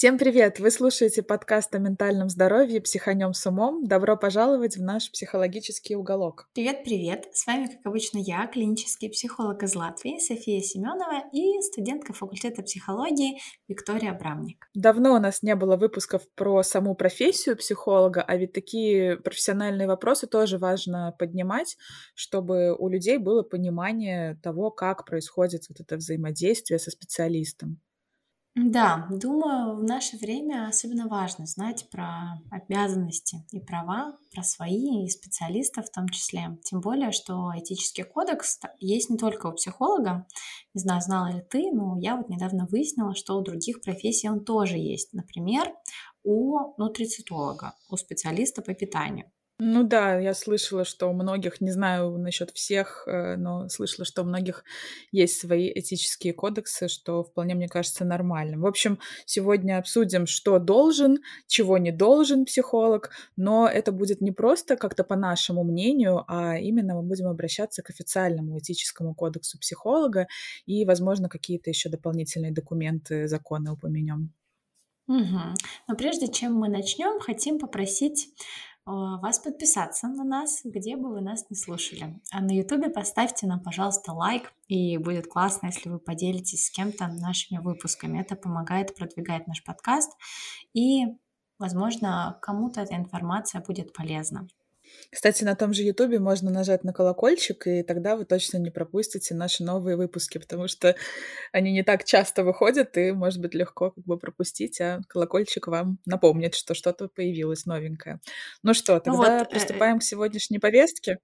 Всем привет! Вы слушаете подкаст о ментальном здоровье «Психанем с умом». Добро пожаловать в наш психологический уголок. Привет-привет! С вами, как обычно, я, клинический психолог из Латвии, София Семенова и студентка факультета психологии Виктория Брамник. Давно у нас не было выпусков про саму профессию психолога, а ведь такие профессиональные вопросы тоже важно поднимать, чтобы у людей было понимание того, как происходит вот это взаимодействие со специалистом. Да, думаю, в наше время особенно важно знать про обязанности и права, про свои и специалистов в том числе. Тем более, что этический кодекс есть не только у психолога. Не знаю, знала ли ты, но я вот недавно выяснила, что у других профессий он тоже есть. Например, у нутрицитолога, у специалиста по питанию. Ну да, я слышала, что у многих, не знаю насчет всех, э, но слышала, что у многих есть свои этические кодексы, что вполне, мне кажется, нормальным. В общем, сегодня обсудим, что должен, чего не должен психолог, но это будет не просто как-то по нашему мнению, а именно мы будем обращаться к официальному этическому кодексу психолога и, возможно, какие-то еще дополнительные документы, законы упомянем. Угу. Но прежде чем мы начнем, хотим попросить вас подписаться на нас, где бы вы нас не слушали. А на ютубе поставьте нам, пожалуйста, лайк, и будет классно, если вы поделитесь с кем-то нашими выпусками. Это помогает продвигать наш подкаст, и, возможно, кому-то эта информация будет полезна. Кстати, на том же Ютубе можно нажать на колокольчик, и тогда вы точно не пропустите наши новые выпуски, потому что они не так часто выходят, и, может быть, легко как бы пропустить, а колокольчик вам напомнит, что что-то появилось новенькое. Ну что, ну тогда ну вот, приступаем э... к сегодняшней повестке.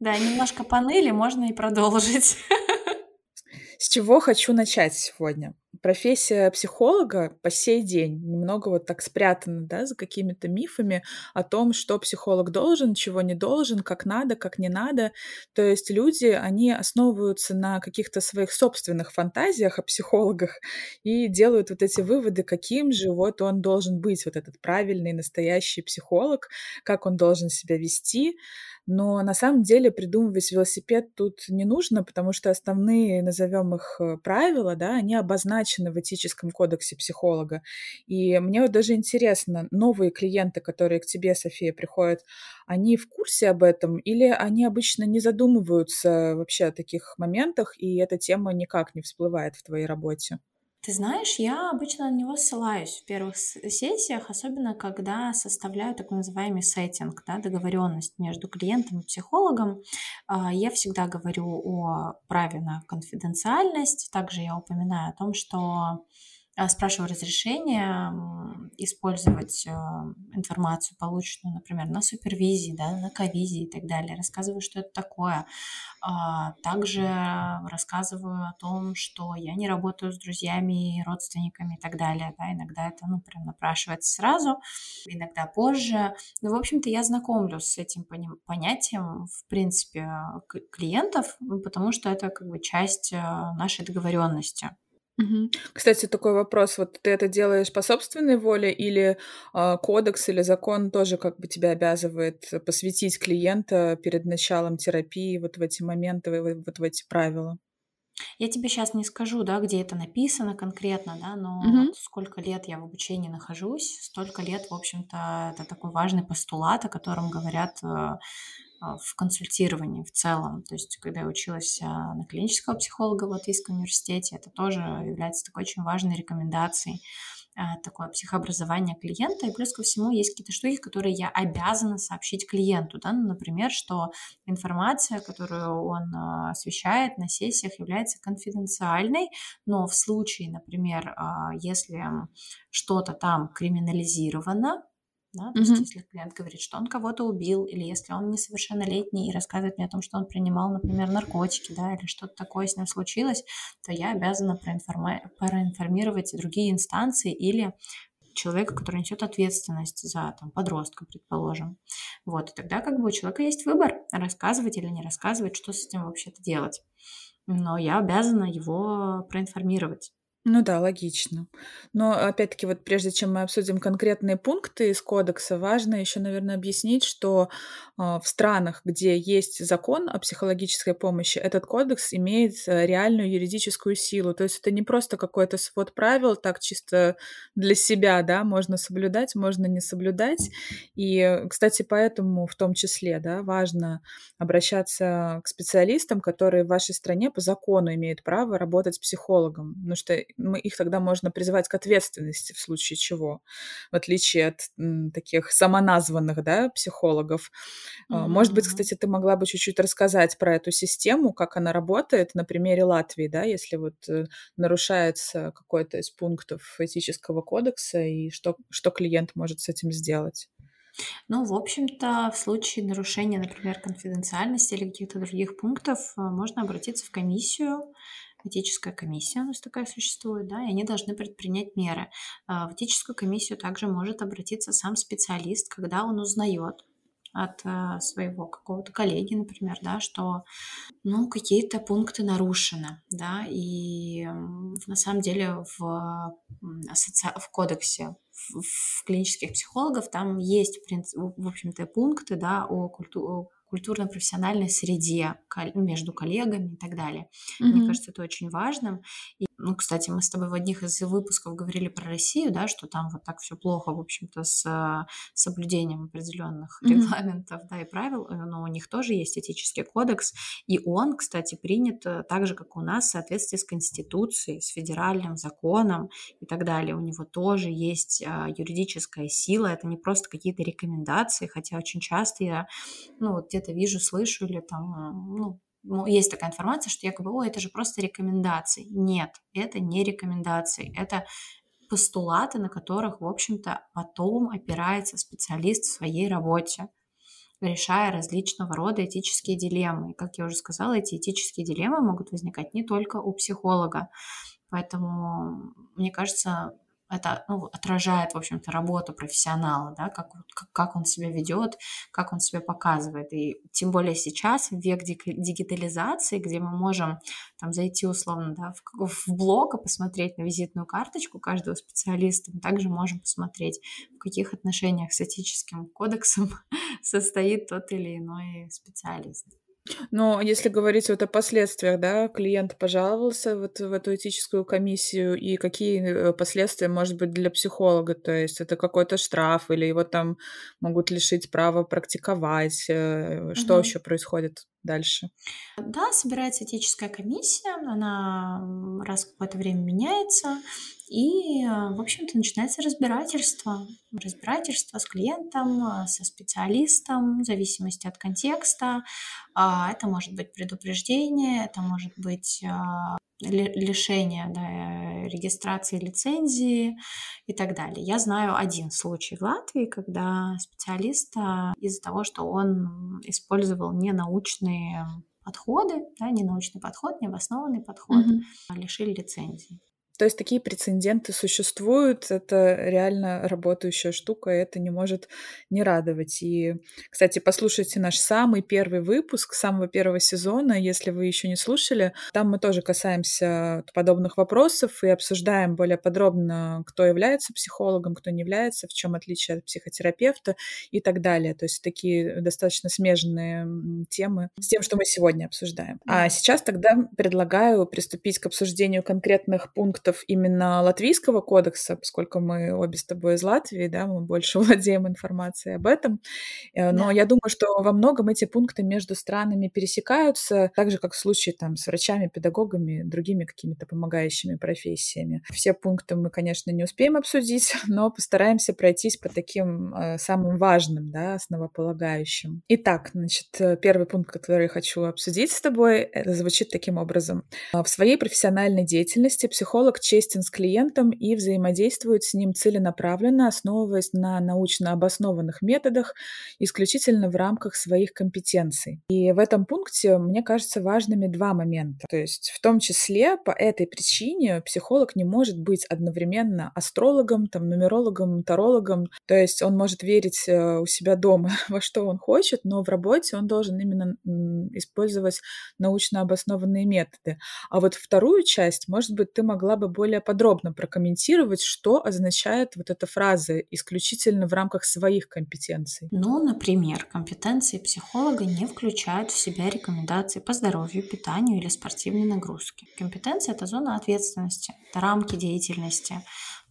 Да, немножко паныли, можно и продолжить. С чего хочу начать сегодня? Профессия психолога по сей день немного вот так спрятана, да, за какими-то мифами о том, что психолог должен, чего не должен, как надо, как не надо. То есть люди, они основываются на каких-то своих собственных фантазиях о психологах и делают вот эти выводы, каким же вот он должен быть, вот этот правильный, настоящий психолог, как он должен себя вести. Но на самом деле придумывать велосипед тут не нужно, потому что основные, назовем их, э, правила, да, они обозначены в этическом кодексе психолога. И мне вот даже интересно, новые клиенты, которые к тебе, София, приходят, они в курсе об этом или они обычно не задумываются вообще о таких моментах, и эта тема никак не всплывает в твоей работе? Ты знаешь, я обычно на него ссылаюсь в первых сессиях, особенно когда составляю так называемый сеттинг, да, договоренность между клиентом и психологом. А, я всегда говорю о праве на конфиденциальность. Также я упоминаю о том, что спрашиваю разрешение использовать а, информацию, полученную, например, на супервизии, да, на ковизии и так далее. Рассказываю, что это такое. А, также рассказываю о том, что я не работаю с друзьями, родственниками и так далее. Да, иногда это, ну, прям напрашивается сразу, иногда позже. Но, в общем-то, я знакомлюсь с этим понятием, в принципе, клиентов, потому что это как бы часть нашей договоренности. Мгм. Кстати, такой вопрос. Вот ты это делаешь по собственной воле или а, кодекс или закон тоже как бы тебя обязывает посвятить клиента перед началом терапии вот в эти моменты, вот в эти правила? Я тебе сейчас не скажу, да, где это написано конкретно, да, но Мгм. вот сколько лет я в обучении нахожусь, столько лет, в общем-то, это такой важный постулат, о котором говорят э, в консультировании в целом. То есть, когда я училась а, на клинического психолога в Латвийском университете, это тоже является такой очень важной рекомендацией а, такое психообразование клиента. И плюс ко всему есть какие-то штуки, которые я обязана сообщить клиенту. Да? Ну, например, что информация, которую он освещает на сессиях, является конфиденциальной, но в случае, например, если что-то там криминализировано, да? То есть если клиент говорит, что он кого-то убил, или если он несовершеннолетний и рассказывает мне о том, что он принимал, например, наркотики, да, или что-то такое с ним случилось, то я обязана проинформи- проинформировать другие инстанции или человека, который несет ответственность за там, подростка, предположим. Вот, и тогда как бы у человека есть выбор, рассказывать или не рассказывать, что с этим вообще-то делать. Но я обязана его проинформировать. Ну да, логично. Но опять-таки, вот прежде чем мы обсудим конкретные пункты из кодекса, важно еще, наверное, объяснить, что а, в странах, где есть закон о психологической помощи, этот кодекс имеет э, реальную юридическую силу. То есть это не просто какой-то свод правил, так чисто для себя, да, можно соблюдать, можно не соблюдать. И, кстати, поэтому в том числе, да, важно обращаться к специалистам, которые в вашей стране по закону имеют право работать психологом, потому что мы, их тогда можно призывать к ответственности в случае чего, в отличие от м, таких самоназванных да, психологов. Mm-hmm. Может быть, кстати, ты могла бы чуть-чуть рассказать про эту систему, как она работает на примере Латвии, да, если вот э, нарушается какой-то из пунктов этического кодекса и что, что клиент может с этим сделать. Ну, в общем-то, в случае нарушения, например, конфиденциальности или каких-то других пунктов, э, можно обратиться в комиссию, этическая комиссия, у нас такая существует, да, и они должны предпринять меры. А, в этическую комиссию также может обратиться сам специалист, когда он узнает от а, своего какого-то коллеги, например, да, что, ну, какие-то пункты нарушены, да, и на самом деле в, асоци... в кодексе в клинических психологов там есть, в общем-то, пункты, да, о, культу культурно-профессиональной среде между коллегами и так далее. Mm-hmm. Мне кажется, это очень важным. И, ну, кстати, мы с тобой в одних из выпусков говорили про Россию, да, что там вот так все плохо, в общем-то, с а, соблюдением определенных mm-hmm. регламентов, да, и правил, э, но у них тоже есть этический кодекс, и он, кстати, принят э, так же, как у нас, в соответствии с Конституцией, с федеральным законом и так далее. У него тоже есть а, юридическая сила, это не просто какие-то рекомендации, хотя очень часто я, ну, вот где-то вижу, слышу или там, ну, ну, есть такая информация, что якобы, о, это же просто рекомендации. Нет, это не рекомендации, это постулаты, на которых, в общем-то, потом опирается специалист в своей работе решая различного рода этические дилеммы. И, как я уже сказала, эти этические дилеммы могут возникать не только у психолога. Поэтому, мне кажется, это ну, отражает, в общем-то, работу профессионала, да, как, как, он себя ведет, как он себя показывает. И тем более сейчас, в век дигитализации, где мы можем там зайти условно да, в, в блог и посмотреть на визитную карточку каждого специалиста, мы также можем посмотреть, в каких отношениях с этическим кодексом состоит тот или иной специалист. Но если говорить вот о последствиях, да, клиент пожаловался вот в эту этическую комиссию, и какие э, последствия, может быть, для психолога? То есть это какой-то штраф, или его там могут лишить права практиковать? Э, что еще происходит дальше? Да, собирается этическая комиссия, она раз в какое-то время меняется, и, в общем-то, начинается разбирательство. Разбирательство с клиентом, со специалистом, в зависимости от контекста. А, это может быть предупреждение, это может быть лишение да, регистрации лицензии и так далее. Я знаю один случай в Латвии, когда специалиста из-за того, что он использовал ненаучные подходы, да, ненаучный подход, необоснованный подход, mm-hmm. лишили лицензии. То есть такие прецеденты существуют, это реально работающая штука, и это не может не радовать. И, кстати, послушайте наш самый первый выпуск самого первого сезона, если вы еще не слушали. Там мы тоже касаемся подобных вопросов и обсуждаем более подробно, кто является психологом, кто не является, в чем отличие от психотерапевта и так далее. То есть такие достаточно смежные темы с тем, что мы сегодня обсуждаем. А сейчас тогда предлагаю приступить к обсуждению конкретных пунктов пунктов именно латвийского кодекса, поскольку мы обе с тобой из Латвии, да, мы больше владеем информацией об этом. Э, но да. я думаю, что во многом эти пункты между странами пересекаются, так же, как в случае там с врачами, педагогами, другими какими-то помогающими профессиями. Все пункты мы, конечно, не успеем обсудить, но постараемся пройтись по таким э, самым важным, да, основополагающим. Итак, значит, э, первый пункт, который я хочу обсудить с тобой, это звучит таким образом. В своей профессиональной деятельности психолог Психолог честен с клиентом и взаимодействует с ним целенаправленно, основываясь на научно обоснованных методах, исключительно в рамках своих компетенций. И в этом пункте, мне кажется, важными два момента. То есть в том числе по этой причине психолог не может быть одновременно астрологом, там, нумерологом, тарологом. То есть он может верить э, у себя дома во что он хочет, но в работе он должен именно использовать научно обоснованные методы. А вот вторую часть, может быть, ты могла бы бы более подробно прокомментировать, что означает вот эта фраза исключительно в рамках своих компетенций? Ну, например, компетенции психолога не включают в себя рекомендации по здоровью, питанию или спортивной нагрузке. Компетенция – это зона ответственности, это рамки деятельности,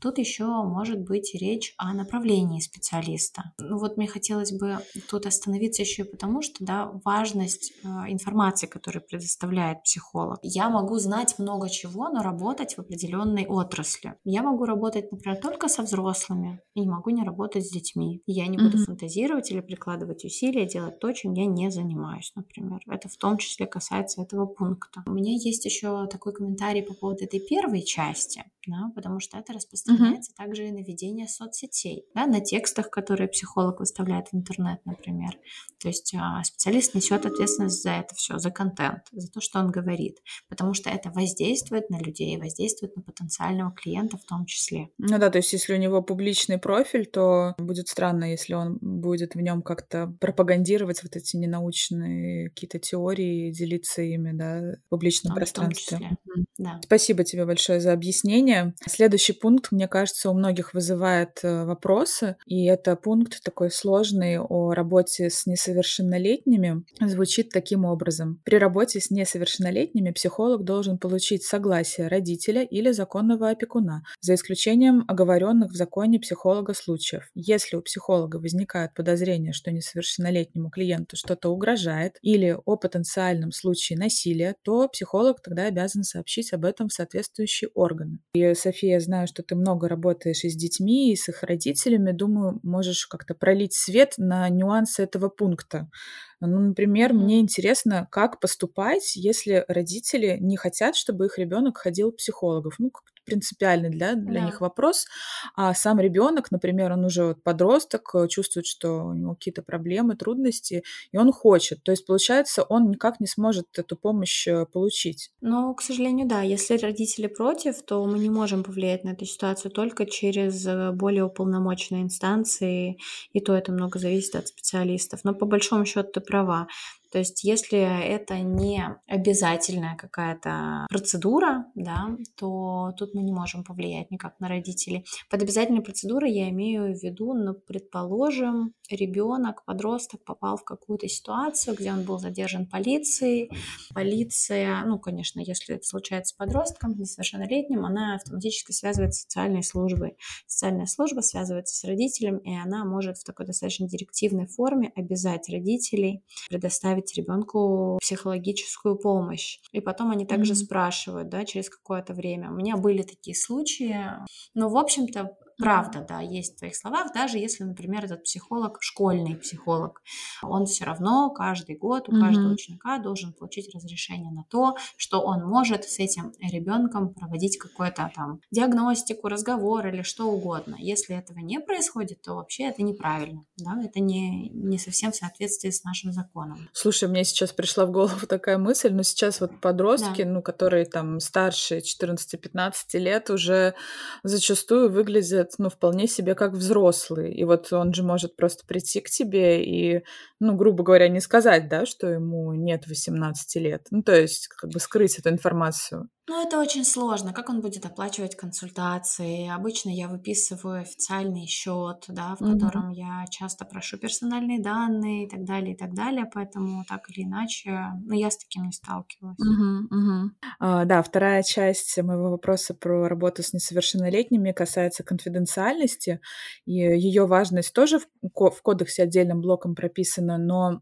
Тут еще может быть речь о направлении специалиста. Ну вот мне хотелось бы тут остановиться еще и потому, что да, важность э, информации, которую предоставляет психолог. Я могу знать много чего, но работать в определенной отрасли. Я могу работать, например, только со взрослыми и не могу не работать с детьми. Я не буду mm-hmm. фантазировать или прикладывать усилия, делать то, чем я не занимаюсь, например. Это в том числе касается этого пункта. У меня есть еще такой комментарий по поводу этой первой части, да, потому что это распространяется распространяется угу. также и на ведение соцсетей, да, на текстах, которые психолог выставляет в интернет, например. То есть а, специалист несет ответственность за это все, за контент, за то, что он говорит, потому что это воздействует на людей, воздействует на потенциального клиента в том числе. Ну да, то есть если у него публичный профиль, то будет странно, если он будет в нем как-то пропагандировать вот эти ненаучные какие-то теории, делиться ими, да, в публичном в пространстве. В да. Спасибо тебе большое за объяснение. Следующий пункт мне кажется, у многих вызывает э, вопросы, и это пункт такой сложный о работе с несовершеннолетними. Звучит таким образом. При работе с несовершеннолетними психолог должен получить согласие родителя или законного опекуна, за исключением оговоренных в законе психолога случаев. Если у психолога возникает подозрение, что несовершеннолетнему клиенту что-то угрожает, или о потенциальном случае насилия, то психолог тогда обязан сообщить об этом в соответствующие органы. И, София, я знаю, что ты много работаешь и с детьми, и с их родителями, думаю, можешь как-то пролить свет на нюансы этого пункта. Ну, например, мне интересно, как поступать, если родители не хотят, чтобы их ребенок ходил к психологов. Ну, принципиальный для, для да. них вопрос. А сам ребенок, например, он уже вот подросток, э, чувствует, что у него какие-то проблемы, трудности, и он хочет. То есть, получается, он никак не сможет эту помощь э, получить. Ну, к сожалению, да. Если родители против, то мы не можем повлиять на эту ситуацию только через э, более уполномоченные инстанции, и то это много зависит от специалистов. Но по большому счету ты права. То есть, если это не обязательная какая-то процедура, да, то тут мы не можем повлиять никак на родителей. Под обязательной процедурой я имею в виду, ну, предположим, ребенок, подросток попал в какую-то ситуацию, где он был задержан полицией. Полиция, ну, конечно, если это случается с подростком, несовершеннолетним, она автоматически связывается с социальной службой. Социальная служба связывается с родителем, и она может в такой достаточно директивной форме обязать родителей предоставить предоставить ребенку психологическую помощь. И потом они также mm-hmm. спрашивают, да, через какое-то время. У меня были такие случаи. Но, в общем-то, правда, да, есть в твоих словах, даже если, например, этот психолог, школьный психолог, он все равно каждый год у каждого mm-hmm. ученика должен получить разрешение на то, что он может с этим ребенком проводить какую-то там диагностику, разговор или что угодно. Если этого не происходит, то вообще это неправильно, да, это не, не совсем в соответствии с нашим законом. Слушай, мне сейчас пришла в голову такая мысль, но сейчас вот подростки, да. ну, которые там старше 14-15 лет, уже зачастую выглядят ну, вполне себе как взрослый. И вот он же может просто прийти к тебе и, ну, грубо говоря, не сказать, да, что ему нет 18 лет. Ну, то есть, как бы скрыть эту информацию. Ну, это очень сложно. Как он будет оплачивать консультации? Обычно я выписываю официальный счет, да, в Мгм. котором я часто прошу персональные данные и так далее, и так далее. Поэтому так или иначе, ну, я с таким не сталкивалась. Мгм, мгм. А, да, вторая часть моего вопроса про работу с несовершеннолетними касается конфиденциальности. И ее важность тоже в в кодексе отдельным блоком прописана, но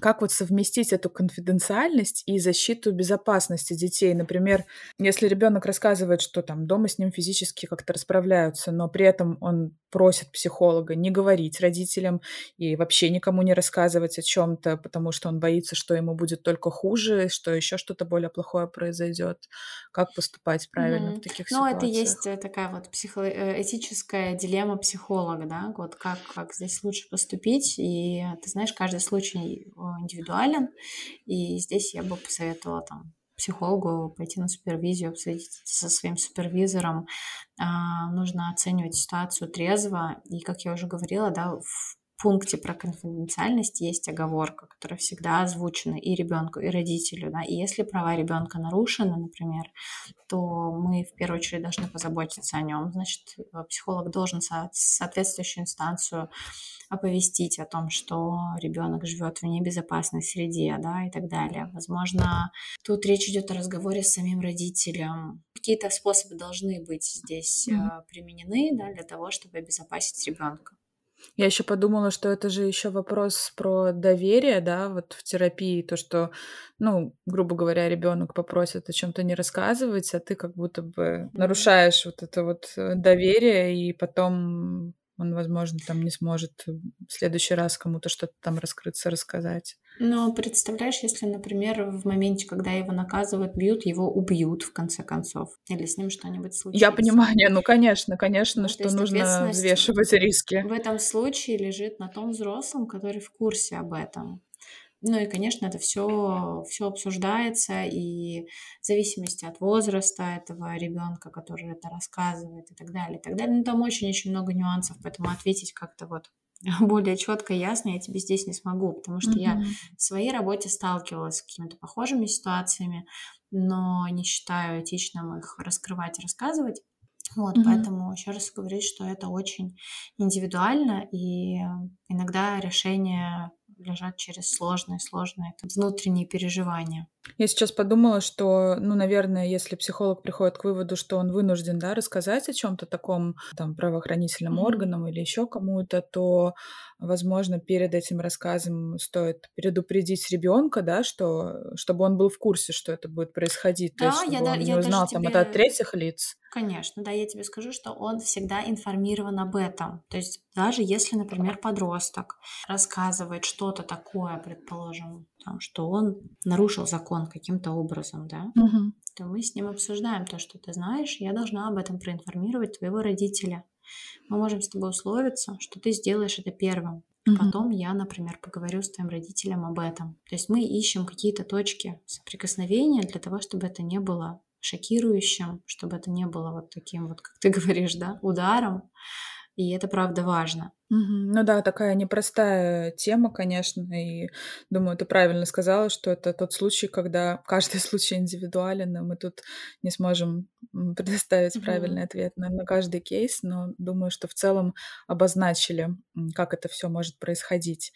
как вот совместить эту конфиденциальность и защиту безопасности детей? Например, если ребенок рассказывает, что там дома с ним физически как-то расправляются, но при этом он просит психолога не говорить родителям и вообще никому не рассказывать о чем-то, потому что он боится, что ему будет только хуже, что еще что-то более плохое произойдет. Как поступать правильно mm-hmm. в таких ну, ситуациях? Ну, это есть э, такая вот психоэтическая э, дилемма психолога, да, вот как, как здесь лучше поступить. И ты знаешь, каждый случай индивидуален, и здесь я бы посоветовала там психологу пойти на супервизию, обсудить со своим супервизором. А, нужно оценивать ситуацию трезво, и, как я уже говорила, да, в пункте про конфиденциальность есть оговорка, которая всегда озвучена и ребенку, и родителю. Да? И если права ребенка нарушены, например, то мы в первую очередь должны позаботиться о нем. Значит, психолог должен соответствующую инстанцию оповестить о том, что ребенок живет в небезопасной среде, да, и так далее. Возможно, тут речь идет о разговоре с самим родителем. Какие-то способы должны быть здесь mm-hmm. применены, да, для того, чтобы обезопасить ребенка. Я еще подумала, что это же еще вопрос про доверие, да, вот в терапии, то, что, ну, грубо говоря, ребенок попросит о чем-то не рассказывать, а ты как будто бы нарушаешь вот это вот э, доверие, и потом он, возможно, там не сможет в следующий раз кому-то что-то там раскрыться, рассказать. Но представляешь, если, например, в моменте, когда его наказывают, бьют, его убьют в конце концов, или с ним что-нибудь случится. Я понимаю, не, ну конечно, конечно, ну, что нужно взвешивать риски. В этом случае лежит на том взрослом, который в курсе об этом. Ну и, конечно, это все, все обсуждается, и в зависимости от возраста этого ребенка, который это рассказывает, и так далее, и так далее. Ну, там очень-очень много нюансов, поэтому ответить как-то вот более четко и ясно я тебе здесь не смогу, потому что mm-hmm. я в своей работе сталкивалась с какими-то похожими ситуациями, но не считаю этичным их раскрывать и рассказывать. Вот, mm-hmm. поэтому еще раз говорю, что это очень индивидуально, и иногда решение лежат через сложные-сложные внутренние переживания. Я сейчас подумала, что, ну, наверное, если психолог приходит к выводу, что он вынужден, да, рассказать о чем-то таком, там, правоохранительным mm-hmm. органам или еще кому-то, то, возможно, перед этим рассказом стоит предупредить ребенка, да, что, чтобы он был в курсе, что это будет происходить, да, то есть, чтобы я, он да, не узнал там тебе... это от третьих лиц. Конечно, да, я тебе скажу, что он всегда информирован об этом. То есть даже если, например, подросток рассказывает что-то такое, предположим, там, что он нарушил закон каким-то образом, да, угу. то мы с ним обсуждаем то, что ты знаешь, я должна об этом проинформировать твоего родителя. Мы можем с тобой условиться, что ты сделаешь это первым. Угу. Потом я, например, поговорю с твоим родителем об этом. То есть мы ищем какие-то точки соприкосновения для того, чтобы это не было шокирующим, чтобы это не было вот таким вот, как ты говоришь, да, ударом. И это правда важно. Мгм. Ну да, такая непростая тема, конечно, и думаю, ты правильно сказала, что это тот случай, когда каждый случай индивидуален, и мы тут не сможем предоставить правильный ответ на, на каждый кейс, но думаю, что в целом обозначили, как это все может происходить.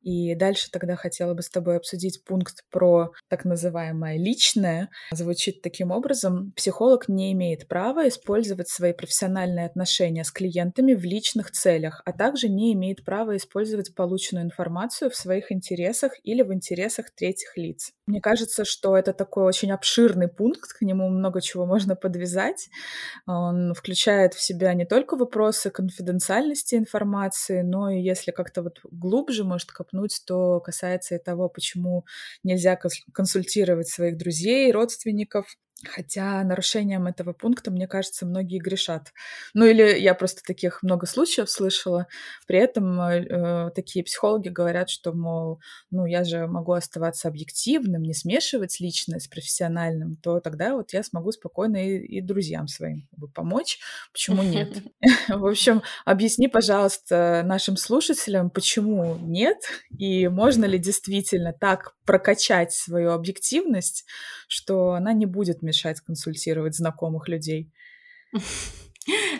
И дальше тогда хотела бы с тобой обсудить пункт про так называемое личное. Звучит таким образом. Психолог не имеет права использовать свои профессиональные отношения с клиентами в личных целях, а также также не имеет права использовать полученную информацию в своих интересах или в интересах третьих лиц. Мне кажется, что это такой очень обширный пункт, к нему много чего можно подвязать. Он включает в себя не только вопросы конфиденциальности информации, но и если как-то вот глубже может копнуть, то касается и того, почему нельзя консультировать своих друзей, родственников, Хотя нарушением этого пункта, мне кажется, многие грешат. Ну или я просто таких много случаев слышала. При этом э, э, такие психологи говорят, что, мол, ну я же могу оставаться объективным, не смешивать личное с профессиональным, то тогда вот я смогу спокойно и, и друзьям своим помочь. Почему нет? В общем, объясни, пожалуйста, нашим слушателям, почему нет, и можно ли действительно так прокачать свою объективность, что она не будет мешать консультировать знакомых людей.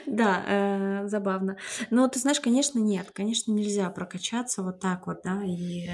Да, э, забавно. Но ты знаешь, конечно, нет, конечно, нельзя прокачаться вот так вот, да, и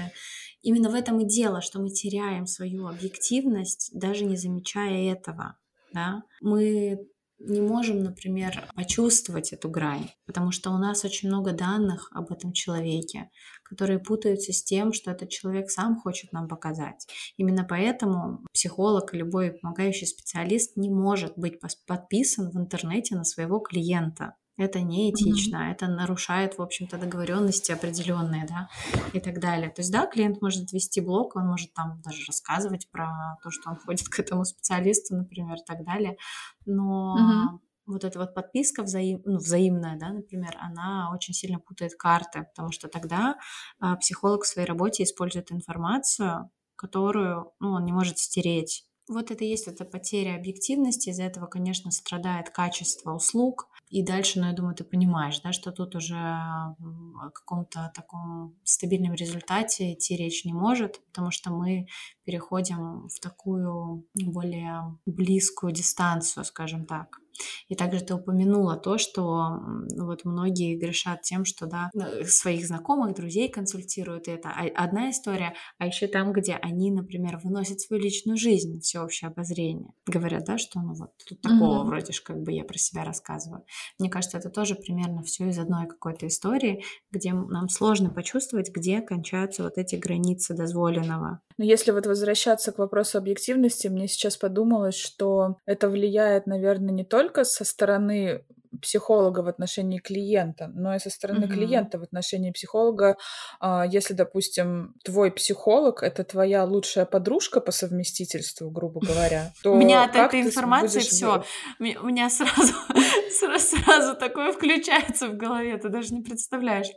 именно в этом и дело, что мы теряем свою объективность, даже не замечая этого, да. Мы не можем, например, почувствовать эту грань, потому что у нас очень много данных об этом человеке, которые путаются с тем, что этот человек сам хочет нам показать. Именно поэтому психолог и любой помогающий специалист не может быть подписан в интернете на своего клиента. Это неэтично, mm-hmm. это нарушает, в общем-то, договоренности определенные, да, и так далее. То есть, да, клиент может вести блог, он может там даже рассказывать про то, что он ходит к этому специалисту, например, и так далее, но mm-hmm вот эта вот подписка взаим, ну, взаимная, да, например, она очень сильно путает карты, потому что тогда а, психолог в своей работе использует информацию, которую ну, он не может стереть. Вот это и есть эта потеря объективности, из-за этого, конечно, страдает качество услуг, И дальше, ну, я думаю, ты понимаешь, да, что тут уже о каком-то таком стабильном результате идти речь не может, потому что мы переходим в такую более близкую дистанцию, скажем так. И также ты упомянула то, что вот многие грешат тем, что да, э, своих знакомых, друзей консультируют. И это одна история, а еще там, где они, например, выносят свою личную жизнь, всеобщее обозрение. Говорят, да, что ну вот тут такого mm-hmm. вроде ж как бы я про себя рассказываю. Мне кажется, это тоже примерно все из одной какой-то истории, где нам сложно почувствовать, где кончаются вот эти границы дозволенного. Но если вот возвращаться к вопросу объективности, мне сейчас подумалось, что это влияет, наверное, не только со стороны психолога в отношении клиента, но и со стороны угу. клиента в отношении психолога. А, если, допустим, твой психолог это твоя лучшая подружка по совместительству, грубо говоря, то у меня от этой информации все, у меня сразу сразу такое включается в голове, ты даже не представляешь.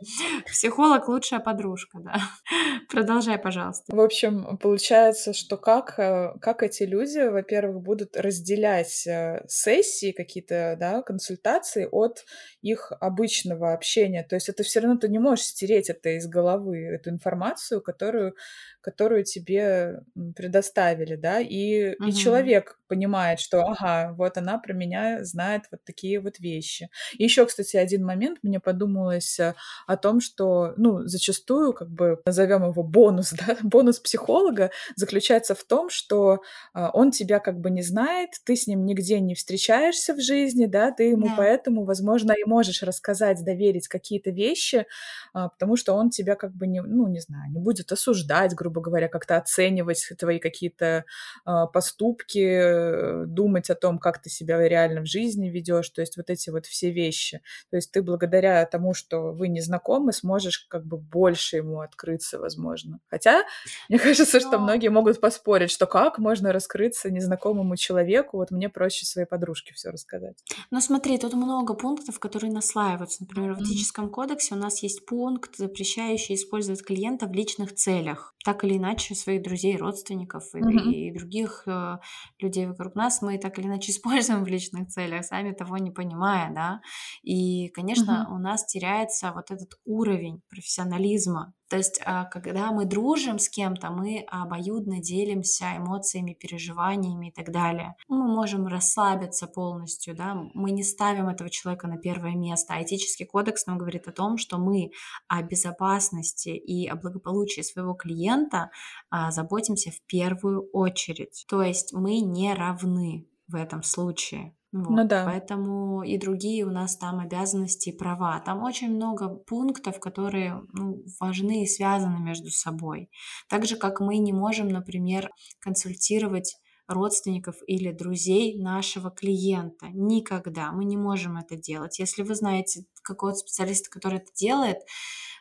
Психолог лучшая подружка, да. Продолжай, пожалуйста. В общем, получается, что как э, как эти люди, во-первых, будут разделять э, сессии какие-то, да, консультации информации от их обычного общения. То есть это все равно ты не можешь стереть это из головы, эту информацию, которую, которую тебе предоставили, да, и, угу. и человек понимает, что, ага, вот она про меня знает вот такие вот вещи. И еще, кстати, один момент мне подумалось э, о том, что, ну, зачастую, как бы, назовем его бонус, да, бонус психолога заключается в том, что а, он тебя как бы не знает, ты с ним нигде не встречаешься в жизни, да, ты ему да. поэтому, возможно, и можешь рассказать, доверить какие-то вещи, а, потому что он тебя как бы не, ну, не знаю, не будет осуждать, грубо говоря, как-то оценивать твои какие-то а, поступки, думать о том, как ты себя реально в жизни ведешь, то есть вот эти вот все вещи. То есть ты благодаря тому, что вы не знакомы, сможешь как бы больше ему открыться, возможно. Хотя, мне кажется, что многие могут поспорить, что как можно раскрыться незнакомому человеку, вот мне проще своей подружке все рассказать. Ну смотри, тут много пунктов, которые наслаиваются. Например, в этическом кодексе у нас есть пункт, запрещающий использовать клиента в личных целях. Так или иначе, своих друзей, родственников и, mm-hmm. и других э, людей вокруг нас мы так или иначе используем в личных целях, сами того не понимая, да. И, конечно, угу. у нас теряется вот этот уровень профессионализма, то есть, а, когда мы дружим с кем-то, мы обоюдно делимся эмоциями, переживаниями и так далее. Мы можем расслабиться полностью, да, мы не ставим этого человека на первое место. А этический кодекс нам говорит о том, что мы о безопасности и о благополучии своего клиента а, заботимся в первую очередь. То есть мы не равны в этом случае. Ну вот. Ну да. Поэтому и другие у нас там обязанности и права. Там очень много пунктов, которые ну, важны и связаны между собой. Так же, как мы не можем, например, консультировать родственников или друзей нашего клиента. Никогда. Мы не можем это делать. Если вы знаете какого-то специалиста, который это делает,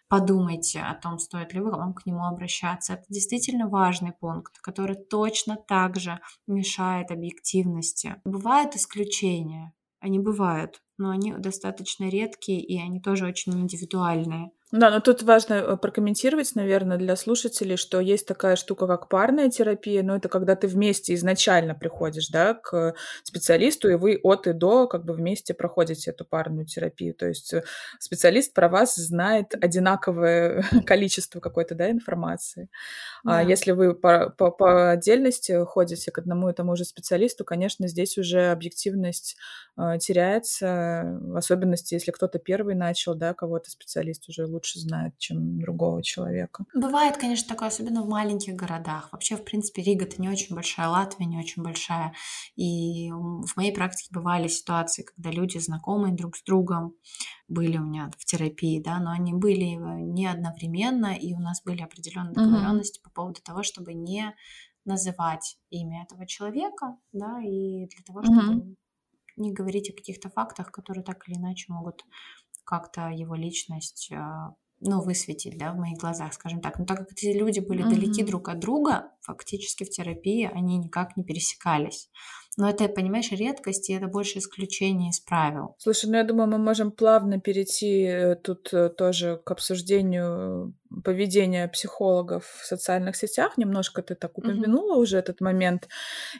подумайте о том, стоит ли вам к нему обращаться. Это действительно важный пункт, который точно так же мешает объективности. Бывают исключения, они бывают, но они достаточно редкие и они тоже очень индивидуальные. Да, но тут важно э, прокомментировать, наверное, для слушателей, что есть такая штука, как парная терапия, но это когда ты вместе изначально приходишь, да, к специалисту, и вы от и до как бы вместе проходите эту парную терапию. То есть э, специалист про вас знает одинаковое количество какой-то, да, информации. А да. А если вы по, по, по отдельности ходите к одному и тому же специалисту, конечно, здесь уже объективность э, теряется, в особенности, если кто-то первый начал, да, кого-то специалист уже лучше знает, чем другого человека. Бывает, конечно, такое, особенно в маленьких городах. Вообще, в принципе, Рига это не очень большая, Латвия не очень большая. И в моей практике бывали ситуации, когда люди знакомые друг с другом были у меня в терапии, да, но они были не одновременно, и у нас были определенные договоренности mm-hmm. по поводу того, чтобы не называть имя этого человека, да, и для того, чтобы mm-hmm. не говорить о каких-то фактах, которые так или иначе могут как-то его личность а, ну, высветить, да, в моих глазах, скажем так. Но так как эти люди были mm-hmm. далеки друг от друга, фактически в терапии они никак не пересекались. Но это, понимаешь, редкость, и это больше исключение из правил. Слушай, ну я думаю, мы можем плавно перейти э, тут э, тоже к обсуждению поведение психологов в социальных сетях. Немножко ты так упомянула mm-hmm. уже этот момент.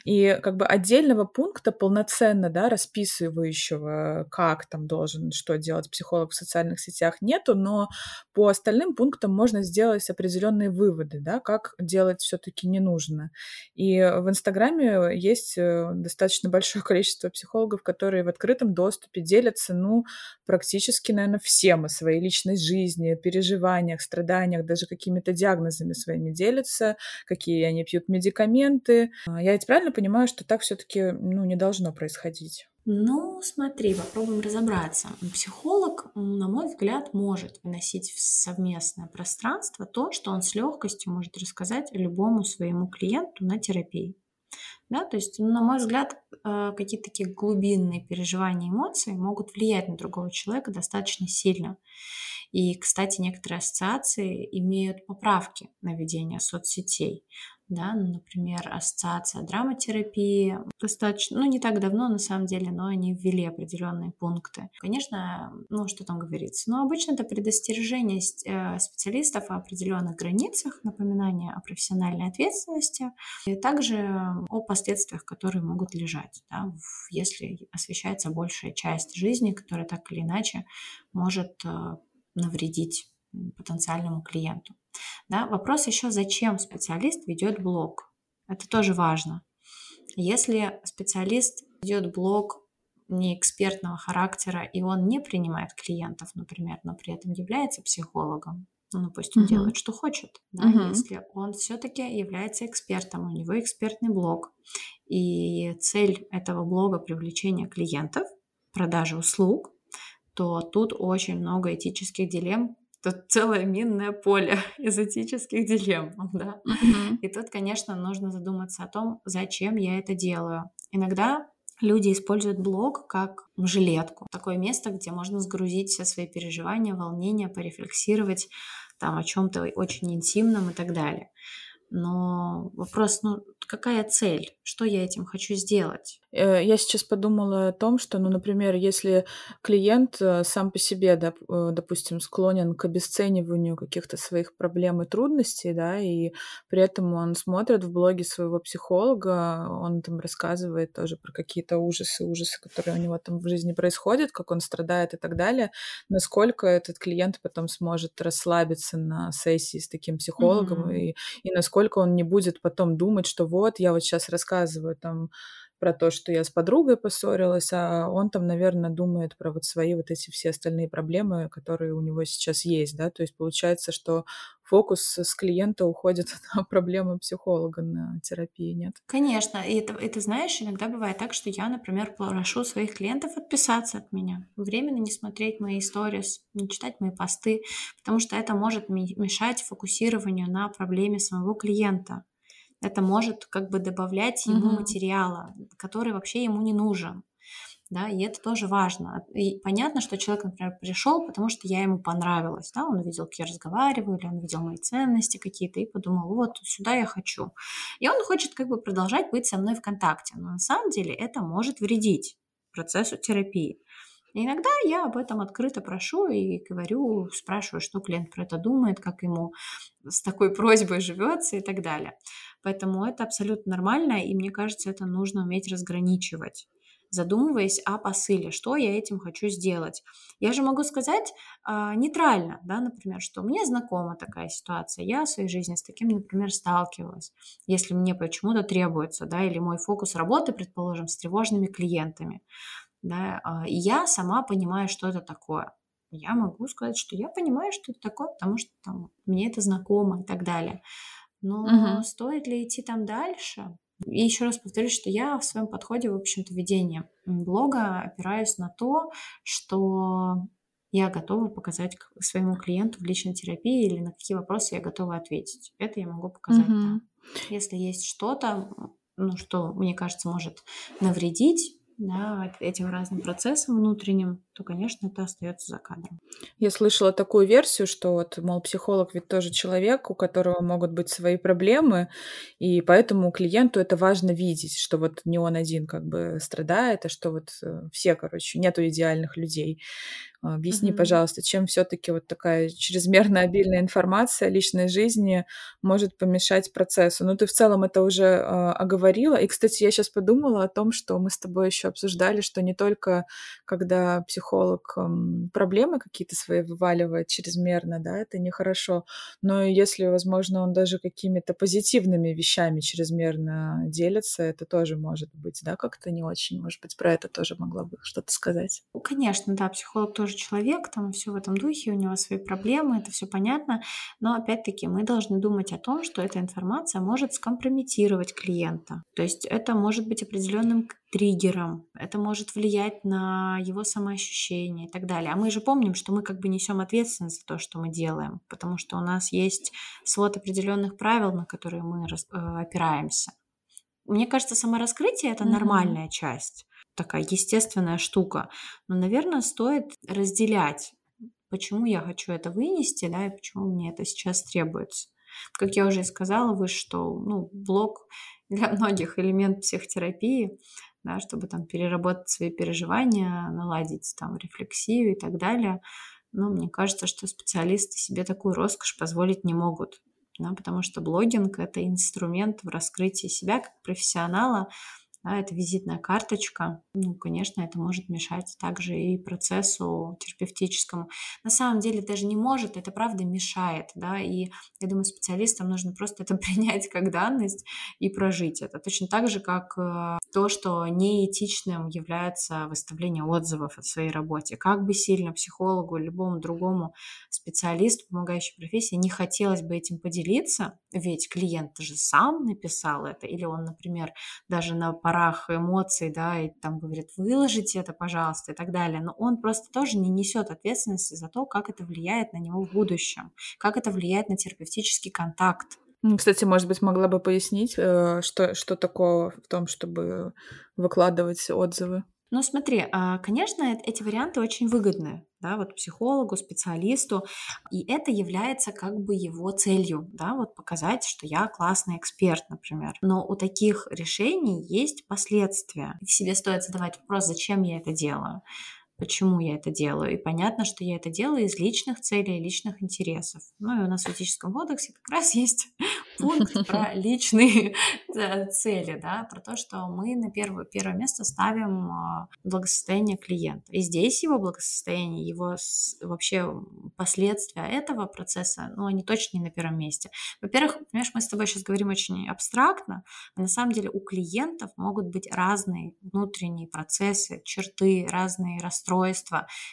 И как бы отдельного пункта полноценно, да, расписывающего, как там должен, что делать психолог в социальных сетях, нету, но по остальным пунктам можно сделать определенные выводы, да, как делать все-таки не нужно. И в Инстаграме есть э, достаточно большое количество психологов, которые в открытом доступе делятся, ну, практически, наверное, всем о своей личной жизни, переживаниях, страданиях, даже какими-то диагнозами своими делятся, какие они пьют медикаменты. А, я ведь правильно понимаю, что так все-таки ну, не должно происходить? Ну, смотри, попробуем разобраться. Психолог, на мой взгляд, может выносить в совместное пространство то, что он с легкостью может рассказать любому своему клиенту на терапии. Да, то есть, на мой взгляд, э, какие-то такие глубинные переживания, эмоции могут влиять на другого человека достаточно сильно. И, кстати, некоторые ассоциации имеют поправки на ведение соцсетей да, ну, например, ассоциация драматерапии достаточно, ну, не так давно, на самом деле, но они ввели определенные пункты. Конечно, ну, что там говорится, но обычно это предостережение э, специалистов о определенных границах, напоминание о профессиональной ответственности, и также о последствиях, которые могут лежать, да, если освещается большая часть жизни, которая так или иначе может э, навредить потенциальному клиенту. Да? Вопрос еще, зачем специалист ведет блог? Это тоже важно. Если специалист ведет блог не экспертного характера, и он не принимает клиентов, например, но при этом является психологом, ну, пусть он uh-huh. делает, что хочет, да, uh-huh. если он все-таки является экспертом, у него экспертный блог, и цель этого блога привлечение клиентов, продажа услуг, то тут очень много этических дилемм, Тут целое минное поле из этических дилемм, да. Mm-hmm. И тут, конечно, нужно задуматься о том, зачем я это делаю. Иногда люди используют блог как жилетку, такое место, где можно сгрузить все свои переживания, волнения, порефлексировать там о чем-то очень интимном и так далее. Но вопрос, ну, какая цель? Что я этим хочу сделать? Э, я сейчас подумала о том, что, ну, например, если клиент э, сам по себе, э, допустим, склонен к обесцениванию каких-то своих проблем и трудностей, да, и при этом он смотрит в блоге своего психолога, он там рассказывает тоже про какие-то ужасы, ужасы, которые у него там в жизни происходят, как он страдает и так далее, насколько этот клиент потом сможет расслабиться на сессии с таким психологом, mm-hmm. и, и насколько он не будет потом думать, что вот, я вот сейчас рассказываю там про то, что я с подругой поссорилась, а он там, наверное, думает про вот свои вот эти все остальные проблемы, которые у него сейчас есть, да, то есть получается, что фокус с клиента уходит на проблемы психолога, на терапии, нет? Конечно, и это, это, знаешь, иногда бывает так, что я, например, прошу своих клиентов отписаться от меня, временно не смотреть мои истории, не читать мои посты, потому что это может мешать фокусированию на проблеме самого клиента это может как бы добавлять ему угу. материала, который вообще ему не нужен. Да, и это тоже важно. И понятно, что человек, например, пришел, потому что я ему понравилась, да, он увидел, как я разговариваю, или он видел мои ценности какие-то и подумал, вот сюда я хочу. И он хочет как бы продолжать быть со мной в контакте, но на самом деле это может вредить процессу терапии. И иногда я об этом открыто прошу и говорю, спрашиваю, что клиент про это думает, как ему с такой просьбой живется и так далее. Поэтому это абсолютно нормально, и мне кажется, это нужно уметь разграничивать задумываясь о посыле, что я этим хочу сделать. Я же могу сказать э, нейтрально, да, например, что мне знакома такая ситуация, я в своей жизни с таким, например, сталкивалась, если мне почему-то требуется, да, или мой фокус работы, предположим, с тревожными клиентами, да, э, я сама понимаю, что это такое. Я могу сказать, что я понимаю, что это такое, потому что там, мне это знакомо и так далее. Но угу. стоит ли идти там дальше? И еще раз повторюсь, что я в своем подходе, в общем-то, ведения блога опираюсь на то, что я готова показать своему клиенту в личной терапии или на какие вопросы я готова ответить. Это я могу показать. Угу. Да. Если есть что-то, ну, что, мне кажется, может навредить да, этим разным процессам внутренним, то, конечно, это остается за кадром. Я слышала такую версию, что вот, мол, психолог ведь тоже человек, у которого могут быть свои проблемы, и поэтому клиенту это важно видеть, что вот не он один как бы страдает, а что вот э, все, короче, нету идеальных людей. Объясни, Мгм. пожалуйста, чем все-таки вот такая чрезмерно обильная информация о личной жизни может помешать процессу? Ну, ты в целом это уже э, оговорила. И, кстати, я сейчас подумала о том, что мы с тобой еще обсуждали, что не только когда психолог эм, проблемы какие-то свои вываливает чрезмерно, да, это нехорошо, но если, возможно, он даже какими-то позитивными вещами чрезмерно делится, это тоже может быть, да, как-то не очень. Может быть, про это тоже могла бы что-то сказать. Ну, конечно, да, психолог тоже человек, там все в этом духе, у него свои проблемы, это все понятно. Но опять-таки мы должны думать о том, что эта информация может скомпрометировать клиента. То есть это может быть определенным триггером, это может влиять на его самоощущение и так далее. А мы же помним, что мы как бы несем ответственность за то, что мы делаем, потому что у нас есть свод определенных правил, на которые мы э, опираемся. Мне кажется, самораскрытие это mm-hmm. нормальная часть такая естественная штука. Но, наверное, стоит разделять, почему я хочу это вынести, да, и почему мне это сейчас требуется. Как я уже сказала вы, что ну, блог для многих элемент психотерапии, да, чтобы там переработать свои переживания, наладить там рефлексию и так далее. Но мне кажется, что специалисты себе такую роскошь позволить не могут, да, потому что блогинг — это инструмент в раскрытии себя как профессионала, да, это визитная карточка. Ну, конечно, это может мешать также и процессу терапевтическому. На самом деле даже не может, это правда мешает, да, и я думаю, специалистам нужно просто это принять как данность и прожить это. Точно так же, как э, то, что неэтичным является выставление отзывов о своей работе. Как бы сильно психологу любому другому специалисту, помогающей профессии, не хотелось бы этим поделиться, ведь клиент же сам написал это, или он, например, даже на парах эмоций, да, и там говорит, выложите это, пожалуйста, и так далее. Но он просто тоже не несет ответственности за то, как это влияет на него в будущем, как это влияет на терапевтический контакт. Кстати, может быть, могла бы пояснить, э, что, что такого в том, чтобы выкладывать отзывы? Ну, смотри, а, конечно, эти варианты очень выгодны, да, вот психологу, специалисту, и это является как бы его целью, да, вот показать, что я классный эксперт, например. Но у таких решений есть последствия. Себе стоит задавать вопрос, зачем я это делаю почему я это делаю. И понятно, что я это делаю из личных целей, личных интересов. Ну и у нас в этическом кодексе как раз есть пункт про личные цели, да, про то, что мы на первое, первое место ставим а, благосостояние клиента. И здесь его благосостояние, его вообще последствия этого процесса, ну, они точно не на первом месте. Во-первых, понимаешь, мы с тобой сейчас говорим очень абстрактно, а на самом деле у клиентов могут быть разные внутренние процессы, черты, разные расстройства,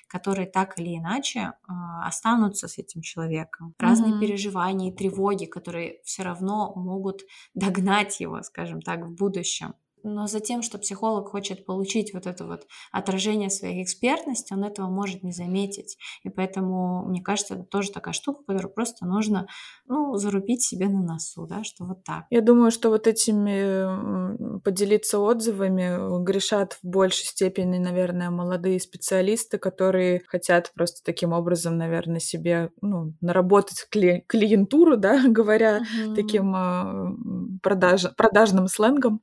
которые так или иначе э, останутся с этим человеком. Разные mm-hmm. переживания и тревоги, которые все равно могут догнать его, скажем так, в будущем но за тем, что психолог хочет получить вот это вот отражение своей экспертности, он этого может не заметить. И поэтому, мне кажется, это тоже такая штука, которую просто нужно, ну, зарубить себе на носу, да, что вот так. Я думаю, что вот этими поделиться отзывами грешат в большей степени, наверное, молодые специалисты, которые хотят просто таким образом, наверное, себе, ну, наработать кли- клиентуру, да, говоря uh-huh. таким э, продаж- продажным сленгом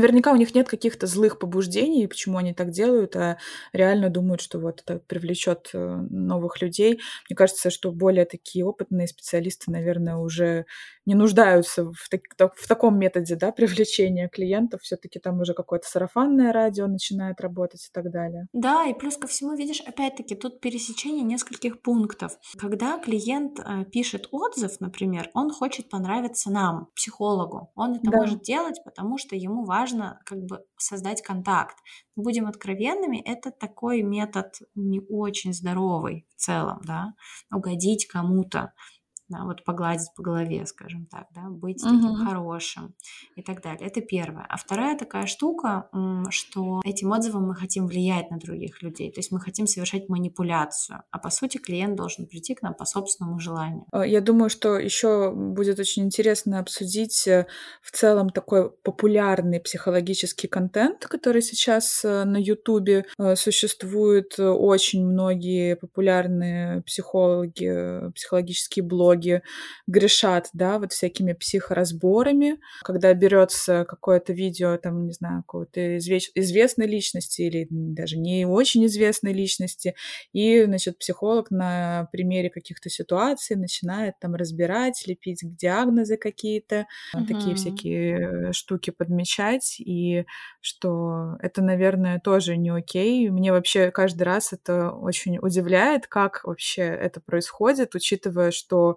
наверняка у них нет каких-то злых побуждений, почему они так делают, а реально думают, что вот это привлечет э, новых людей. Мне кажется, что более такие опытные специалисты, наверное, уже не нуждаются в, так, в таком методе да, привлечения клиентов. Все-таки там уже какое-то сарафанное радио начинает работать и так далее. Да, и плюс ко всему, видишь, опять-таки, тут пересечение нескольких пунктов. Когда клиент э, пишет отзыв, например, он хочет понравиться нам, психологу. Он это да. может делать, потому что ему важно как бы создать контакт. Будем откровенными, это такой метод не очень здоровый в целом, да, угодить кому-то да, вот погладить по голове, скажем так, да, быть угу. таким хорошим и так далее. Это первое. А вторая такая штука, что этим отзывом мы хотим влиять на других людей, то есть мы хотим совершать манипуляцию, а по сути клиент должен прийти к нам по собственному желанию. А, я думаю, что еще будет очень интересно обсудить э, в целом такой популярный психологический контент, который сейчас э, на Ютубе э, существует. Очень многие популярные психологи, психологические блоги психологи грешат, да, вот всякими психоразборами, когда берется какое-то видео, там, не знаю, какой-то известной личности или даже не очень известной личности, и, значит, психолог на примере каких-то ситуаций начинает там разбирать, лепить диагнозы какие-то, угу. такие всякие штуки подмечать, и что это, наверное, тоже не окей. Мне вообще каждый раз это очень удивляет, как вообще это происходит, учитывая, что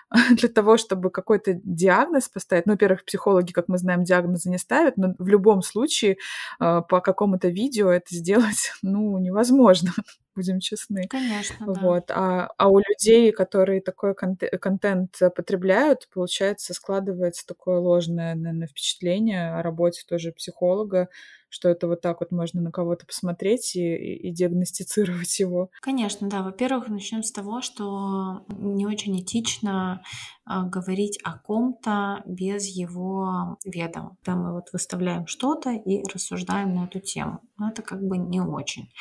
для того, чтобы какой-то диагноз поставить, ну, во-первых, психологи, как мы знаем, диагнозы не ставят, но в любом случае э, по какому-то видео это сделать, ну, невозможно, будем честны. Конечно, да. Вот. А, а у людей, которые такой контент, контент потребляют, получается, складывается такое ложное, наверное, впечатление о работе тоже психолога, что это вот так вот можно на кого-то посмотреть и, и, и диагностицировать его. Конечно, да. Во-первых, начнем с того, что не очень этично а, говорить о ком-то без его ведома. Когда мы вот выставляем что-то и рассуждаем на эту тему. Но это как бы не очень.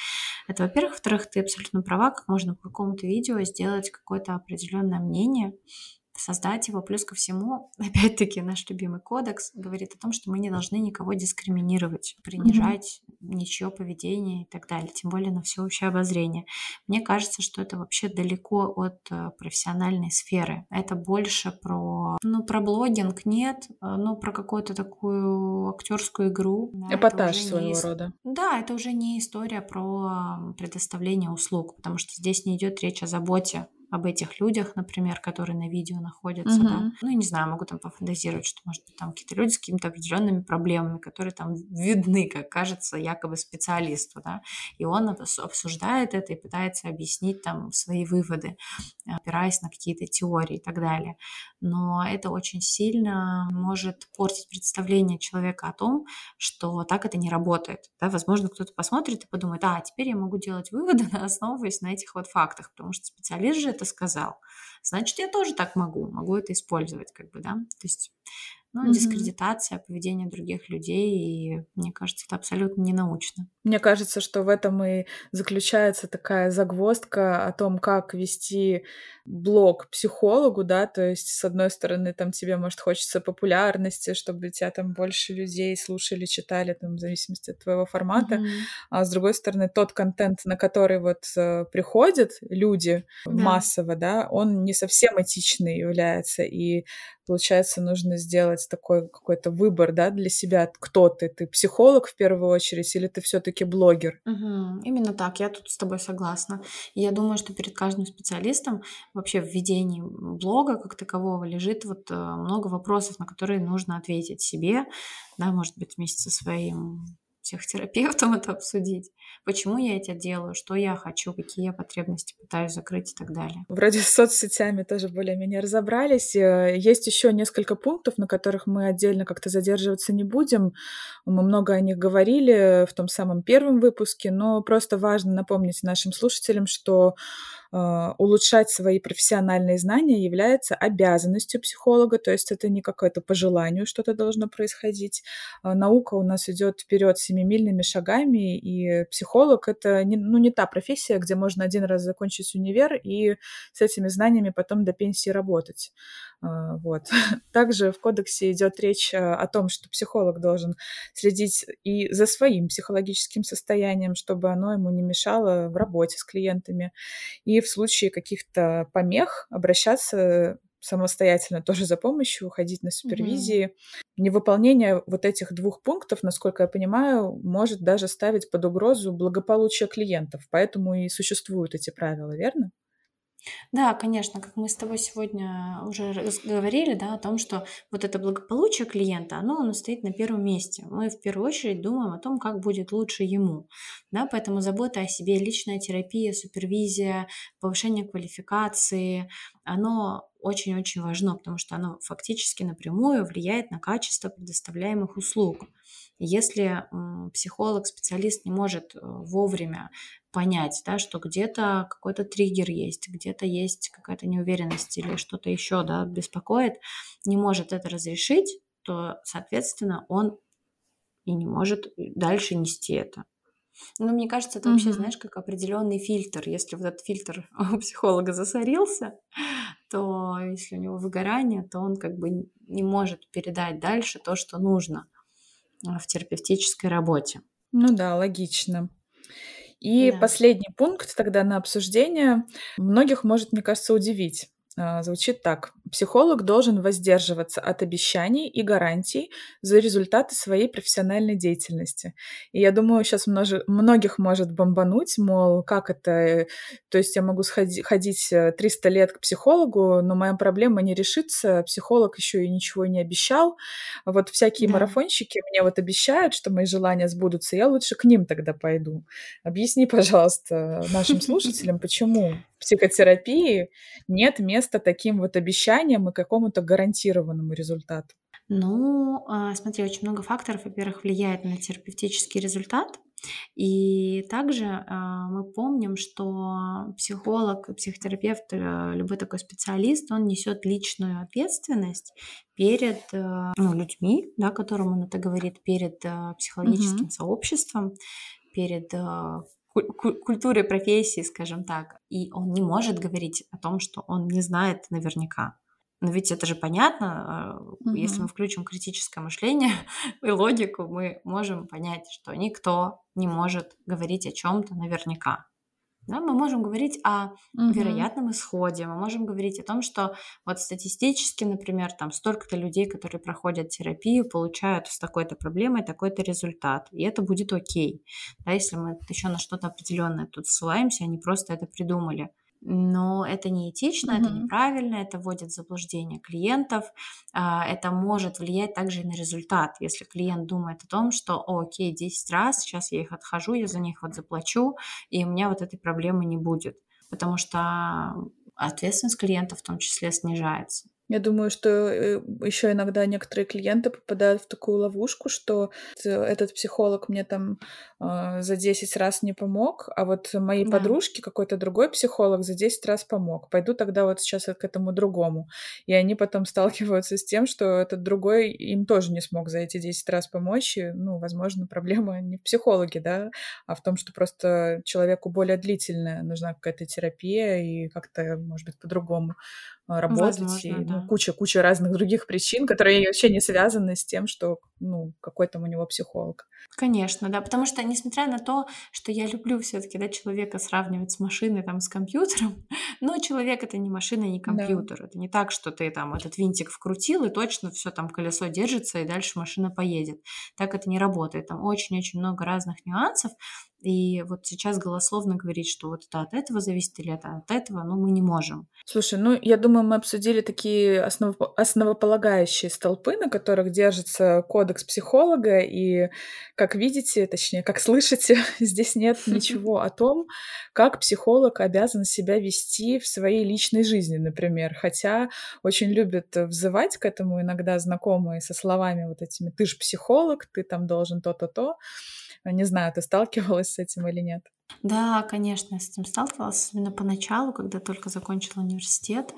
Это, во-первых. Во-вторых, ты абсолютно права, как можно по какому-то видео сделать какое-то определенное мнение, создать его. Плюс ко всему, опять-таки, наш любимый кодекс говорит о том, что мы не должны никого дискриминировать, принижать mm-hmm. ничье поведение и так далее, тем более на всеобщее обозрение. Мне кажется, что это вообще далеко от э, профессиональной сферы. Это больше про, ну, про блогинг нет, э, но про какую-то такую актерскую игру. Эпатаж своего не... рода. Да, это уже не история про предоставление услуг, потому что здесь не идет речь о заботе об этих людях, например, которые на видео находятся, угу. да. Ну, я не знаю, могу там пофантазировать, что, может быть, там какие-то люди с какими-то определенными проблемами, которые там видны, как кажется, якобы специалисту, да, и он обсуждает это и пытается объяснить там свои выводы, опираясь на какие-то теории и так далее. Но это очень сильно может портить представление человека о том, что так это не работает. Да, возможно, кто-то посмотрит и подумает, а, теперь я могу делать выводы, основываясь на этих вот фактах, потому что специалист же это сказал, значит, я тоже так могу, могу это использовать, как бы, да, то есть ну, mm-hmm. дискредитация поведения других людей, и мне кажется, это абсолютно не научно. Мне кажется, что в этом и заключается такая загвоздка о том, как вести блог психологу, да, то есть, с одной стороны, там тебе, может, хочется популярности, чтобы тебя там больше людей слушали, читали, там, в зависимости от твоего формата, mm-hmm. а с другой стороны, тот контент, на который вот э, приходят люди да. массово, да, он не совсем этичный является, и получается, нужно сделать такой какой-то выбор, да, для себя, кто ты, ты психолог в первую очередь, или ты все-таки блогер? Угу. Именно так, я тут с тобой согласна. Я думаю, что перед каждым специалистом вообще в ведении блога как такового лежит вот э, много вопросов, на которые нужно ответить себе, да, может быть, вместе со своим психотерапевтом это обсудить. Почему я это делаю, что я хочу, какие я потребности пытаюсь закрыть и так далее. Вроде с соцсетями тоже более-менее разобрались. Э, есть еще несколько пунктов, на которых мы отдельно как-то задерживаться не будем. Мы много о них говорили в том самом первом выпуске, но просто важно напомнить нашим слушателям, что улучшать свои профессиональные знания является обязанностью психолога, то есть это не какое-то по желанию что-то должно происходить. А, наука у нас идет вперед семимильными шагами, и психолог это не, ну, не та профессия, где можно один раз закончить универ и с этими знаниями потом до пенсии работать. А, вот. Также в кодексе идет речь о том, что психолог должен следить и за своим психологическим состоянием, чтобы оно ему не мешало в работе с клиентами. И в случае каких-то помех обращаться самостоятельно тоже за помощью, уходить на супервизии. Mm-hmm. Невыполнение вот этих двух пунктов, насколько я понимаю, может даже ставить под угрозу благополучие клиентов. Поэтому и существуют эти правила, верно? Да, конечно, как мы с тобой сегодня уже говорили, да, о том, что вот это благополучие клиента, оно нас стоит на первом месте. Мы в первую очередь думаем о том, как будет лучше ему, да, поэтому забота о себе, личная терапия, супервизия, повышение квалификации, оно очень-очень важно, потому что оно фактически напрямую влияет на качество предоставляемых услуг. Если психолог, специалист не может э, вовремя понять, да, что где-то какой-то триггер есть, где-то есть какая-то неуверенность или что-то еще да, беспокоит, не может это разрешить, то, соответственно, он и не может дальше нести это. Но мне кажется, это вообще, знаешь, как определенный фильтр. Если вот этот фильтр у психолога засорился, то если у него выгорание, то он как бы не может передать дальше то, что нужно а, в терапевтической работе. Ну да, логично. И да. последний пункт тогда на обсуждение многих может, мне кажется, удивить. А, звучит так. Психолог должен воздерживаться от обещаний и гарантий за результаты своей профессиональной деятельности. И я думаю, сейчас множе, многих может бомбануть, мол, как это... То есть я могу сходи, ходить 300 э, лет к психологу, но моя проблема не решится, психолог еще и ничего не обещал. Вот всякие да. марафонщики мне вот обещают, что мои желания сбудутся, я лучше к ним тогда пойду. Объясни, пожалуйста, нашим слушателям, почему психотерапии нет места таким вот обещаниям и какому-то гарантированному результату? Ну, а, смотри, очень много факторов, во-первых, влияет на терапевтический результат. И также а, мы помним, что психолог, психотерапевт, э, любой такой специалист, он несет личную ответственность перед э, ну, людьми, да, которым он это говорит, перед э, психологическим угу. сообществом, перед культуре профессии, скажем так, и он не может говорить о том, что он не знает наверняка. Но ведь это же понятно, угу. если мы включим критическое мышление и логику, мы можем понять, что никто не может говорить о чем-то наверняка. Да, мы можем говорить о угу. вероятном исходе, мы можем говорить о том, что вот статистически, например, там столько-то людей, которые проходят терапию, получают с такой-то проблемой такой-то результат, и это будет окей. Да, если мы еще на что-то определенное тут ссылаемся, они просто это придумали но это неэтично, mm-hmm. это неправильно, это вводит в заблуждение клиентов, а, это может влиять также и на результат. Если клиент думает о том, что, О, окей, 10 раз, сейчас я их отхожу, я за них вот заплачу, и у меня вот этой проблемы не будет, потому что ответственность клиента в том числе снижается. Я думаю, что э, еще иногда некоторые клиенты попадают в такую ловушку, что этот психолог мне там э, за 10 раз не помог, а вот моей да. подружке какой-то другой психолог за 10 раз помог. Пойду тогда вот сейчас к этому другому. И они потом сталкиваются с тем, что этот другой им тоже не смог за эти 10 раз помочь. И, ну, возможно, проблема не в психологе, да, а в том, что просто человеку более длительная нужна какая-то терапия и как-то, может быть, по-другому работать. Возможно, и, да. ну, куча, куча разных других причин, которые вообще не связаны с тем, что, ну, какой там у него психолог. Конечно, да, потому что, несмотря на то, что я люблю все-таки, да, человека сравнивать с машиной, там, с компьютером, но человек это не машина, не компьютер. Да. Это не так, что ты там этот винтик вкрутил, и точно все там колесо держится, и дальше машина поедет. Так это не работает. Там очень-очень много разных нюансов, и вот сейчас голословно говорить, что вот это от этого зависит или это от этого, ну, мы не можем. Слушай, ну, я думаю, мы обсудили такие основ... основополагающие столпы, на которых держится кодекс психолога, и, как видите, точнее, как слышите, здесь нет ничего о том, как психолог обязан себя вести в своей личной жизни, например. Хотя очень любят взывать к этому иногда знакомые со словами вот этими «ты же психолог, ты там должен то-то-то». Не знаю, ты сталкивалась с этим или нет? Да, конечно, я с этим сталкивалась, особенно поначалу, когда только закончила университет.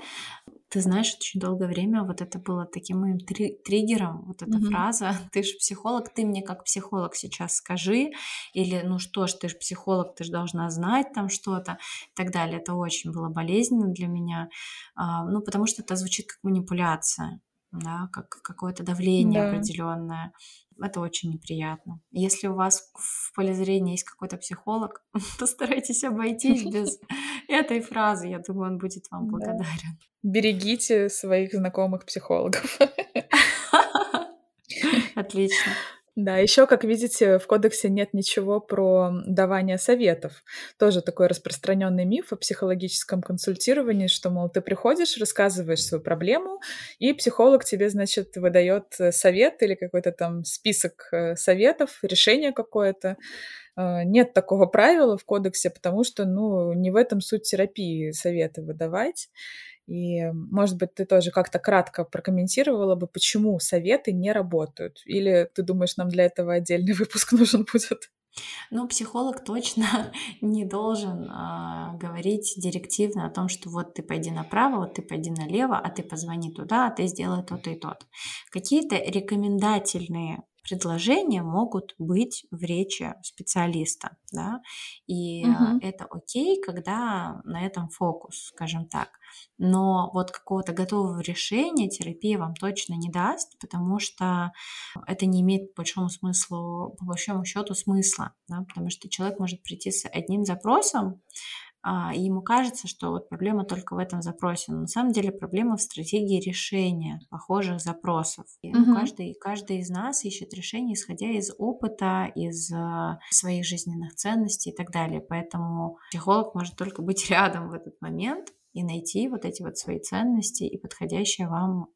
Ты знаешь, очень долгое время вот это было таким моим три- триггером, вот эта mm-hmm. фраза «ты же психолог, ты мне как психолог сейчас скажи», или «ну что ж, ты же психолог, ты же должна знать там что-то» и так далее. Это очень было болезненно для меня, а, ну потому что это звучит как манипуляция да, как какое-то давление да. определенное. Это очень неприятно. Если у вас в поле зрения есть какой-то психолог, постарайтесь обойтись без этой фразы. Я думаю, он будет вам благодарен. Берегите своих знакомых психологов. Отлично. Да, еще, как видите, в кодексе нет ничего про давание советов. Тоже такой распространенный миф о психологическом консультировании, что, мол, ты приходишь, рассказываешь свою проблему, и психолог тебе, значит, выдает совет или какой-то там список э, советов, решение какое-то. Э, нет такого правила в кодексе, потому что, ну, не в этом суть терапии советы выдавать. И, может быть, ты тоже как-то кратко прокомментировала бы, почему советы не работают? Или ты думаешь, нам для этого отдельный выпуск нужен будет? Ну, психолог точно не должен э, говорить директивно о том, что вот ты пойди направо, вот ты пойди налево, а ты позвони туда, а ты сделай то-то и то-то. Какие-то рекомендательные предложения могут быть в речи специалиста, да, и угу. это окей, когда на этом фокус, скажем так. Но вот какого-то готового решения терапия вам точно не даст, потому что это не имеет по большому смыслу, по большому счету смысла, да, потому что человек может прийти с одним запросом, и ему кажется, что вот проблема только в этом запросе. Но на самом деле проблема в стратегии решения похожих запросов. И, ну, каждый, каждый из нас ищет решение, исходя из опыта, из э, своих жизненных ценностей и так далее. Поэтому психолог может только быть рядом в этот момент и найти вот эти вот свои ценности и подходящее вам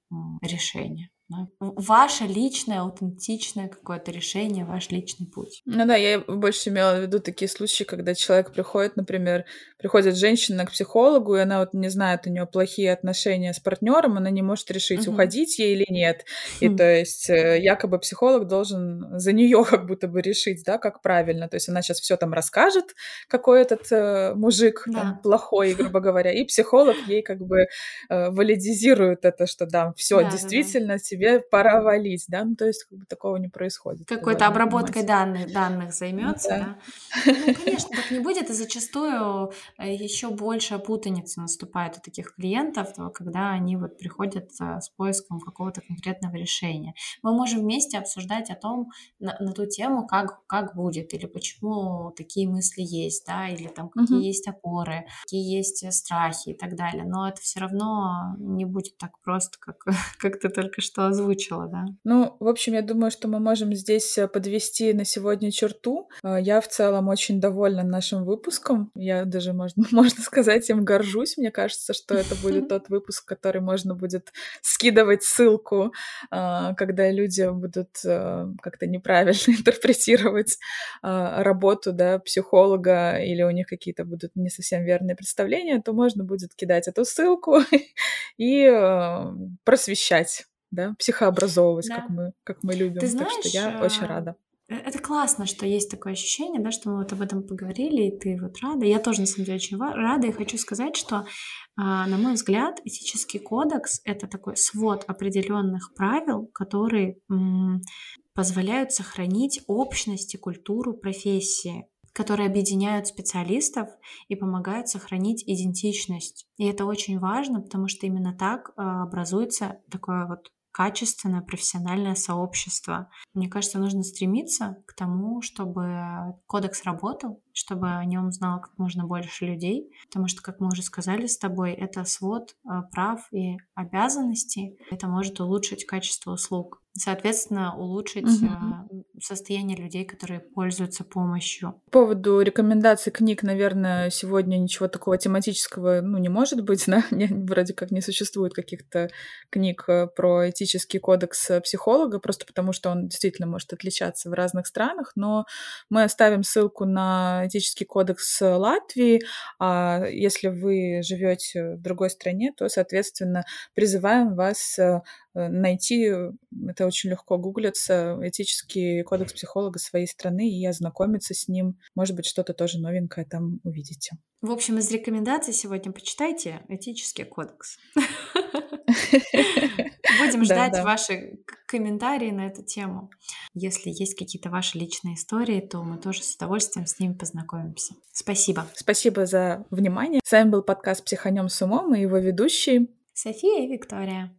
решение. Ваше личное, аутентичное какое-то решение, ваш личный путь. Ну да, я больше имела в виду такие случаи, когда человек приходит, например, приходит женщина к психологу, и она вот не знает, у нее плохие отношения с партнером, она не может решить, угу. уходить ей или нет. И хм. то есть э, якобы психолог должен за нее как будто бы решить, да, как правильно. То есть она сейчас все там расскажет, какой этот э, мужик да. там, плохой, грубо говоря, и психолог ей как бы э, валидизирует это, что да, все да, действительно да, да тебе пора валить, да, ну, то есть как бы такого не происходит. Какой-то обработкой данных, данных займется, да. да. Ну, конечно, так не будет, и зачастую э, еще больше путаницы наступает у таких клиентов, когда они вот приходят э, с поиском какого-то конкретного решения. Мы можем вместе обсуждать о том, на, на ту тему, как, как будет, или почему такие мысли есть, да, или там какие угу. есть опоры, какие есть страхи и так далее. Но это все равно не будет так просто, как, как ты только что озвучила, да. Ну, в общем, я думаю, что мы можем здесь э, подвести на сегодня черту. Э, я в целом очень довольна нашим выпуском. Я даже, можно, можно сказать, им горжусь. Мне кажется, что это будет тот выпуск, который можно будет скидывать ссылку, э, когда люди будут как-то неправильно интерпретировать работу да, психолога или у них какие-то будут не совсем верные представления, то можно будет кидать эту ссылку и просвещать да, психообразовывать, да. как мы, как мы любим. Ты знаешь, так что я очень а, рада. Э, это классно, что есть такое ощущение, да, что мы вот об этом поговорили, и ты вот рада. Я тоже, на самом деле, очень рада, и хочу сказать, что, а, на мой взгляд, этический кодекс — это такой свод определенных правил, которые позволяют сохранить общность и культуру профессии которые объединяют специалистов и помогают сохранить идентичность. И это очень важно, потому что именно так а, образуется такое вот качественное профессиональное сообщество. Мне кажется, нужно стремиться к тому, чтобы кодекс работал, чтобы о нем знало как можно больше людей, потому что, как мы уже сказали с тобой, это свод э, прав и обязанностей. Это может улучшить качество услуг соответственно, улучшить угу. состояние людей, которые пользуются помощью. По поводу рекомендаций книг, наверное, сегодня ничего такого тематического, ну, не может быть, да? Вроде как не существует каких-то книг э, про этический кодекс э, психолога, просто потому что он действительно может отличаться в разных странах, но мы оставим ссылку на этический кодекс Латвии, а если вы живете в другой стране, то, соответственно, призываем вас найти это очень легко гуглится, этический кодекс психолога своей страны и ознакомиться с ним. Может быть, что-то тоже новенькое там увидите. В общем, из рекомендаций сегодня почитайте этический кодекс. Будем ждать да, да. ваши комментарии на эту тему. Если есть какие-то ваши личные истории, то мы тоже с удовольствием с ними познакомимся. Спасибо. Спасибо за внимание. С вами был подкаст «Психанем с умом» и его ведущие София и Виктория.